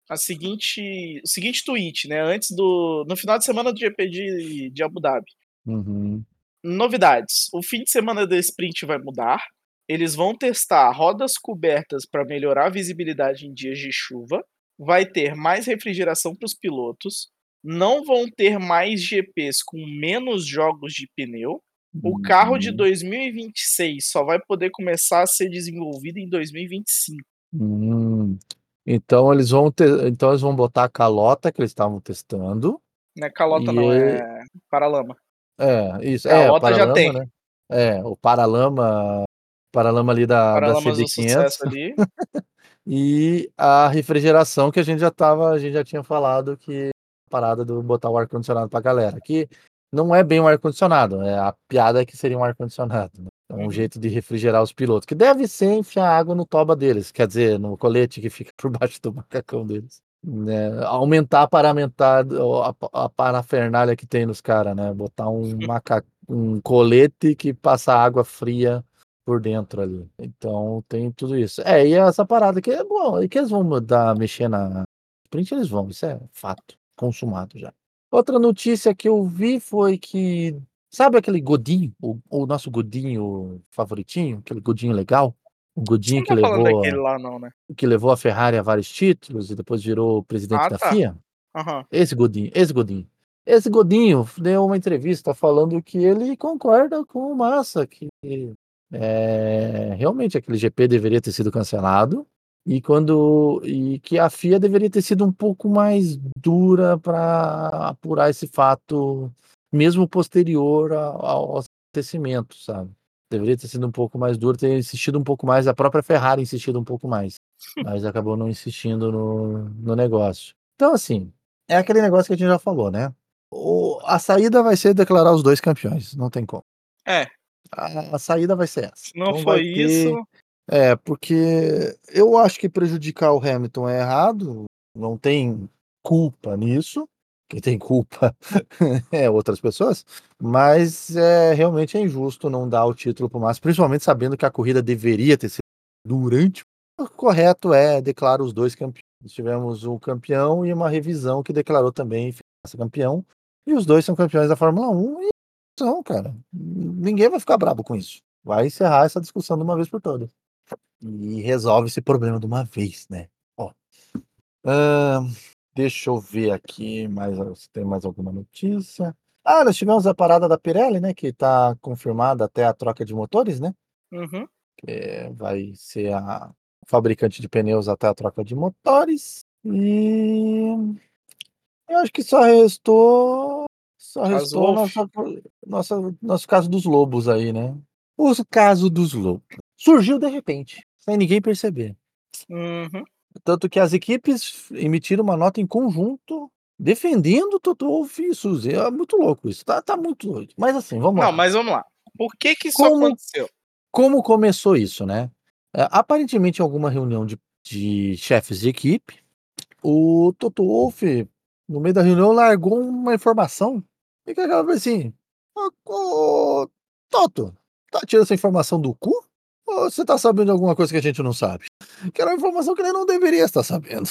a seguinte o seguinte tweet, né, antes do no final de semana do GP de de Abu Dhabi. Uhum. Novidades: o fim de semana da sprint vai mudar. Eles vão testar rodas cobertas para melhorar a visibilidade em dias de chuva. Vai ter mais refrigeração para os pilotos. Não vão ter mais GPs com menos jogos de pneu. O carro de Uhum. 2026 só vai poder começar a ser desenvolvido em 2025. Hum. Então eles vão ter, então eles vão botar a calota que eles estavam testando. Não é calota, E não, é- é paralama. É, isso. É, Calota já paralama, tem. né? É, o paralama, paralama ali da, da Paralamas do CD500 sucesso ali. <laughs> e a refrigeração que a gente já tava, a gente já tinha falado que a parada do botar o ar condicionado pra galera, que não é bem um ar condicionado, é a piada é que seria um ar condicionado, né? É um Uhum. jeito de refrigerar os pilotos, que deve ser enfiar água no toba deles, quer dizer, no colete que fica <laughs> por baixo do macacão deles. Né? Aumentar a, paramentar, a, a parafernália que tem nos caras, né? Botar um, <laughs> maca... um colete que passa água fria por dentro ali. Então tem tudo isso. É, e essa parada que é bom, e que eles vão mudar, mexer na sprint, eles vão, isso é fato, consumado já. Outra notícia que eu vi foi que, sabe aquele Godinho, o, o nosso Godinho favoritinho, aquele Godinho legal? O Godinho que tá levou, daquele lá não, né? que levou a Ferrari a vários títulos e depois virou presidente Ah, da tá. FIA? Aham. Esse Godinho, esse Godinho. Esse Godinho deu uma entrevista falando que ele concorda com o Massa, que é, realmente aquele GP deveria ter sido cancelado e quando e que a FIA deveria ter sido um pouco mais dura para apurar esse fato, mesmo posterior ao, ao acontecimento, sabe? Deveria ter sido um pouco mais duro, ter insistido um pouco mais, a própria Ferrari insistido um pouco mais, <laughs> mas acabou não insistindo no, no negócio. Então, assim, é aquele negócio que a gente já falou, né? O, a saída vai ser declarar os dois campeões, não tem como. É. A, a saída vai ser essa. Não Então foi ter- isso, É, porque eu acho que prejudicar o Hamilton é errado, não tem culpa nisso. Quem tem culpa <laughs> é outras pessoas, mas é realmente é injusto não dar o título para o Massa, principalmente sabendo que a corrida deveria ter sido durante. O correto é declarar os dois campeões. Tivemos um campeão e uma revisão que declarou também campeão, e os dois são campeões da Fórmula 1 e são, cara. Ninguém vai ficar brabo com isso. Vai encerrar essa discussão de uma vez por todas e resolve esse problema de uma vez, né? Ó. Deixa eu ver aqui mais se tem mais alguma notícia. Ah, nós tivemos a parada da Pirelli, né? Que tá confirmada até a troca de motores, né? uhum. Que vai ser a fabricante de pneus até a troca de motores. E eu acho que só restou. Só restou nossa, nossa, nosso caso dos lobos aí, né? O caso dos lobos. Surgiu de repente, sem ninguém perceber. Uhum. Tanto que as equipes emitiram uma nota em conjunto defendendo o Toto Wolff e Suzy. É muito louco isso. Tá, tá muito doido. Mas assim, vamos lá. Não, mas vamos lá. Por que que isso Como- aconteceu? Como começou isso, né? É, aparentemente, em alguma reunião de, de chefes de equipe, o Toto Wolff, no meio da reunião, largou uma informação. E que aquela vez assim: ô, ô, Toto, tá tirando essa informação do cu? Ou você tá sabendo de alguma coisa que a gente não sabe? Que era uma informação que ele não deveria estar sabendo.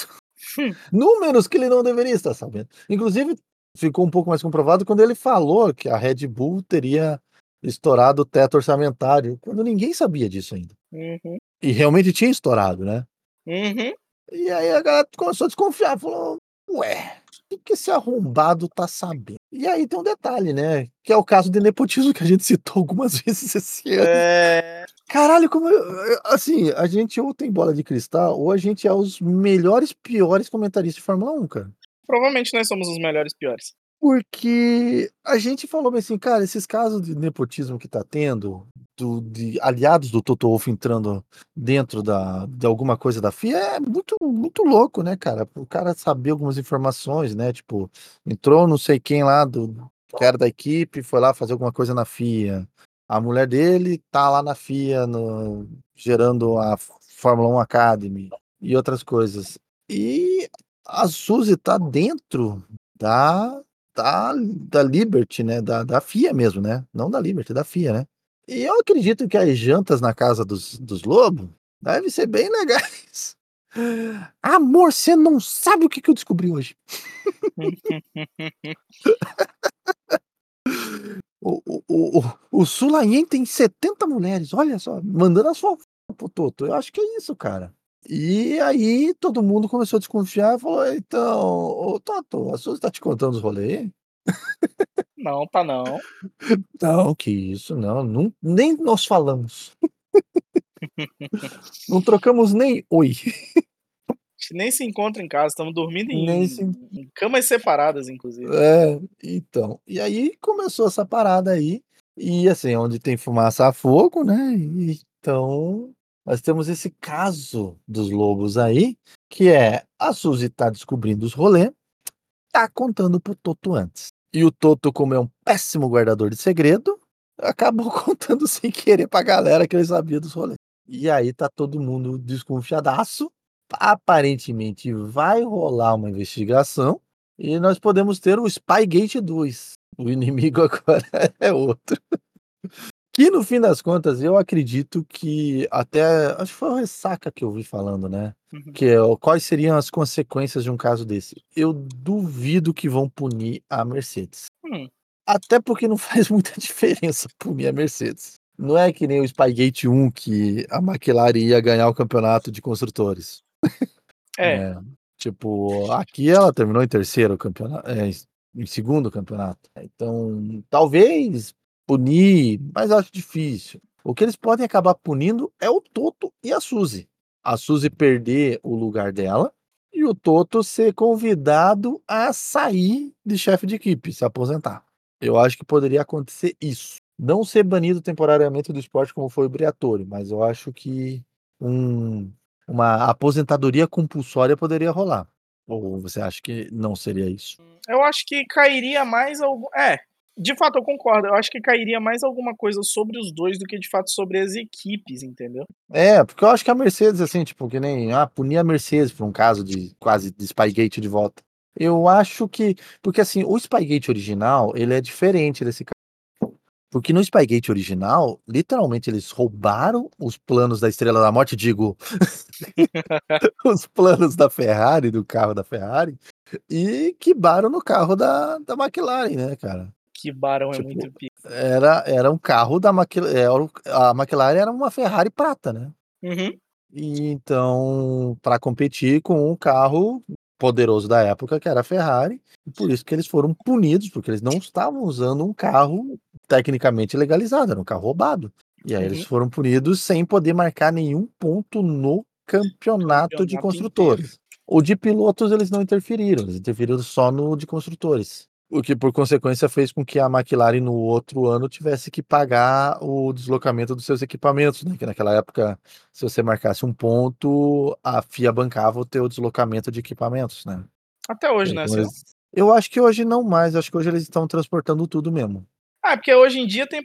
Hum. <laughs> Números que ele não deveria estar sabendo. Inclusive, ficou um pouco mais comprovado quando ele falou que a Red Bull teria estourado o teto orçamentário, quando ninguém sabia disso ainda. Uhum, E realmente tinha estourado, né? uhum. E aí a galera começou a desconfiar, falou: Ué, o que esse arrombado tá sabendo? E aí tem um detalhe, né? Que é o caso de nepotismo que a gente <laughs> citou algumas vezes esse ano. É, Caralho, como. Assim, a gente ou tem bola de cristal, ou a gente é os melhores, piores comentaristas de Fórmula 1, cara. provavelmente nós somos os melhores piores. Porque a gente falou bem assim, cara, esses casos de nepotismo que tá tendo, do, de aliados do Toto Wolff entrando dentro da, de alguma coisa da FIA, é muito, muito louco, né, cara? O cara saber algumas informações, né? Tipo, entrou não sei quem lá do era da equipe, foi lá fazer alguma coisa na FIA. A mulher dele tá lá na FIA, no- gerando a Fórmula 1 Academy e outras coisas. E a Suzy tá dentro da da, da Liberty, né? Da, da FIA mesmo, né? Não da Liberty, da FIA, né? E eu acredito que as jantas na casa dos, dos lobos devem ser bem legais. Amor, você não sabe o que, que eu descobri hoje. <laughs> O, o, o, o, o Sulayen tem 70 mulheres, olha só, mandando a sua pro Toto. Eu acho que é isso, cara. E aí todo mundo começou a desconfiar e falou: então, ô Toto, a Suzy tá te contando os rolês? Não, tá não. Não, que isso, não, não nem nós falamos. <laughs> não trocamos nem oi. A gente nem se encontra em casa, estamos dormindo em, se- em camas separadas, inclusive. É, então. E aí começou essa parada aí. E assim, onde tem fumaça há fogo, né? E, Então, nós temos esse caso dos lobos aí, que é a Suzy tá descobrindo os rolês, tá contando pro Toto antes. E o Toto, como é um péssimo guardador de segredo, acabou <laughs> contando sem querer pra galera que ele sabia dos rolês. E aí tá todo mundo desconfiadaço. Aparentemente vai rolar uma investigação e nós podemos ter o Spygate 2. O inimigo <laughs> agora é outro. Que no fim das contas, eu acredito que até. Acho que foi o Ressaca que eu vi falando, né? Uhum. Que é quais seriam as consequências de um caso desse. Eu duvido que vão punir a Mercedes. Hum. Até porque não <laughs> faz muita diferença punir a Mercedes. Não é que nem o Spygate 1 que a McLaren ia ganhar o campeonato de construtores. É, né? Tipo, aqui ela terminou em terceiro campeonato, é, em segundo campeonato. Então, talvez punir, mas acho difícil. O que eles podem acabar punindo é o Toto e a Suzy. A Suzy perder o lugar dela e o Toto ser convidado a sair de chefe de equipe, se aposentar. Eu acho que poderia acontecer isso. Não ser banido temporariamente do esporte como foi o Briatore, mas eu acho que um, uma aposentadoria compulsória poderia rolar. Ou você acha que não seria isso? eu acho que cairia mais algum. É, de fato, eu concordo. Eu acho que cairia mais alguma coisa sobre os dois do que de fato sobre as equipes, entendeu? É, porque eu acho que a Mercedes, assim, tipo, que nem ah, punir a Mercedes por um caso de quase de Spygate de volta. Eu acho que. Porque assim, o Spygate original, ele é diferente desse caso. Porque no Spygate original, literalmente, eles roubaram os planos da Estrela da Morte, digo, <laughs> os planos da Ferrari, do carro da Ferrari, e quebaram no carro da, da McLaren, né, cara? Que Barão é Tipo, muito pica. Era, era um carro da McLaren. A McLaren era uma Ferrari prata, né? Uhum. E então, para competir com um carro poderoso da época, que era a Ferrari, e por isso que eles foram punidos, porque eles não estavam usando um carro tecnicamente legalizado, era um carro roubado. E aí eles Uhum. foram punidos sem poder marcar nenhum ponto no campeonato, de Campeonato construtores. O de pilotos eles não interferiram, eles interferiram só no de construtores. O que, por consequência, fez com que a McLaren no outro ano tivesse que pagar o deslocamento dos seus equipamentos, né? Que naquela época, se você marcasse um ponto, a FIA bancava o teu deslocamento de equipamentos, né? Até hoje, né? como Céu? eles- Eu acho que hoje não mais, acho que hoje eles estão transportando tudo mesmo. Ah, é porque hoje em dia tem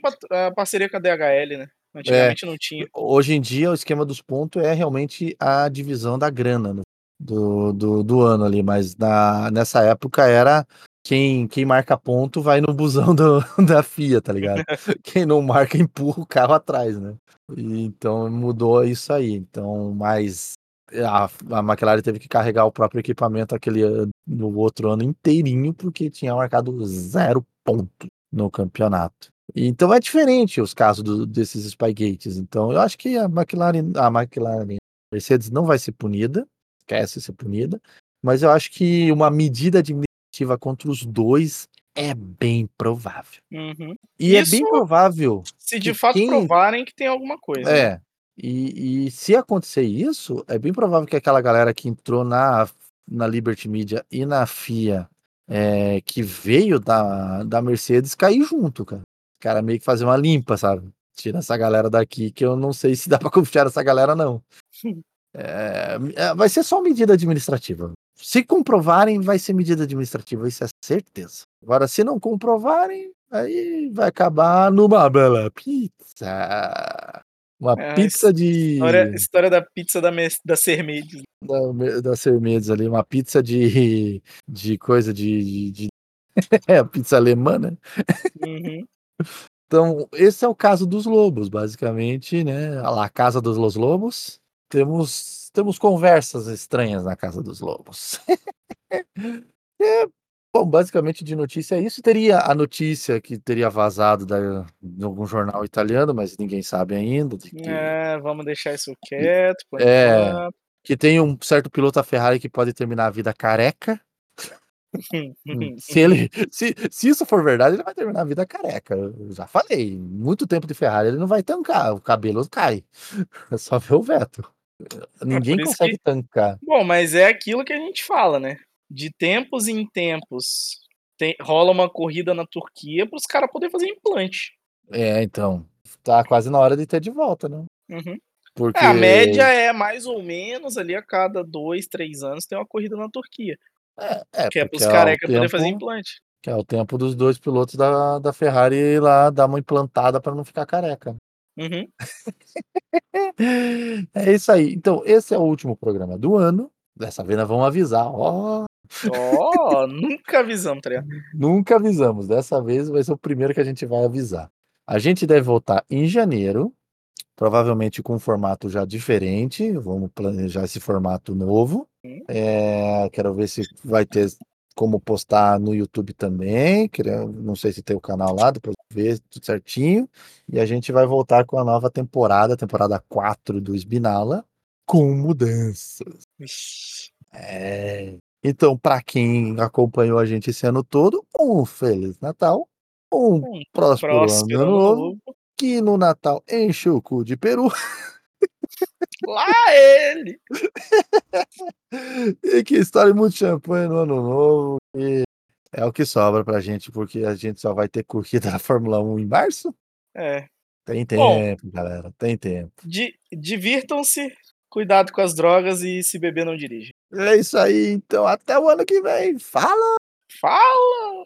parceria com a DHL, né? Antigamente não tinha. Hoje em dia, o esquema dos pontos é realmente a divisão da grana no- do, do, do ano ali, mas na, nessa época era quem, quem marca ponto vai no busão do- <laughs> da FIA, tá ligado? <laughs> quem não marca empurra o carro atrás, né? E, então mudou isso aí. Então, mas a, a McLaren teve que carregar o próprio equipamento aquele no outro ano inteirinho, porque tinha marcado zero ponto no campeonato. Então é diferente os casos do- desses Spygates. Então eu acho que a McLaren, a McLaren, Mercedes não vai ser punida, esquece ser punida, mas eu acho que uma medida administrativa contra os dois é bem provável. Uhum. E é Isso- bem provável Se de fato quem- provarem que tem alguma coisa. é. E, e se acontecer isso, é bem provável que aquela galera que entrou na, na Liberty Media e na FIA, é, que veio da, da Mercedes, cair junto, cara. Os caras meio que fazer uma limpa, sabe? Tira essa galera daqui, que eu não sei se dá pra <laughs> confiar nessa galera, não. <laughs> É, é, vai ser só medida administrativa. Se comprovarem, vai ser medida administrativa, isso é certeza. Agora, se não comprovarem, aí vai acabar numa bela pizza. Uma É, pizza de. História, história da pizza da, da Sermedes. Da, da Sermedes ali, uma pizza de. de coisa de. de, <laughs> é, pizza alemã, né? Uhum. Então, esse é o caso dos lobos, basicamente, né? A Casa dos Los Lobos. Temos, temos conversas estranhas na Casa dos Lobos. <laughs> É, bom, basicamente de notícia é isso. Teria a notícia que teria vazado da, de algum jornal italiano, mas ninguém sabe ainda. que, É, vamos deixar isso quieto. É. que tem um certo piloto da Ferrari que pode terminar a vida careca. <laughs> Se, ele, se, se isso for verdade, ele vai terminar a vida careca. Eu já falei. Muito tempo de Ferrari ele não vai tancar. O cabelo cai. <laughs> É só ver o veto. Ninguém por isso consegue que- tancar. Bom, mas é aquilo que a gente fala, né? De tempos em tempos tem- rola uma corrida na Turquia para os caras poderem fazer implante. É, então. Tá quase na hora de ter de volta, né? Uhum. Porque É, a média é mais ou menos ali a cada dois, três anos tem uma corrida na Turquia. é, Que é pros o careca poder fazer implante. Que é o tempo dos dois pilotos da, da Ferrari ir lá dar uma implantada para não ficar careca. Uhum. <laughs> É isso aí. Então, esse é o último programa do ano. Dessa vez nós vamos avisar. Ó, Ó, nunca avisamos, tá ligado? <laughs> nunca avisamos. Dessa vez vai ser o primeiro que a gente vai avisar. A gente deve voltar em janeiro, provavelmente com um formato já diferente. Vamos planejar esse formato novo. É, quero ver se vai ter como postar no YouTube também. Quero- Não sei se tem o canal lá, depois ver tudo certinho. E a gente vai voltar com a nova temporada, temporada 4 do Esbinala, com mudanças. É. Então, para quem acompanhou a gente esse ano todo, um Feliz Natal, um Um próspero, Próspero ano novo. que no Natal enche o cu de peru <laughs> Lá ele! <laughs> e que estoure muito champanhe no ano novo. E é o que sobra pra gente, porque a gente só vai ter corrida <laughs> na Fórmula 1 em março. É. Tem Bom. tempo, galera, tem tempo. Di- Divirtam-se, cuidado com as drogas e se beber não dirige. É isso aí, então até o ano que vem. Fala! Fala!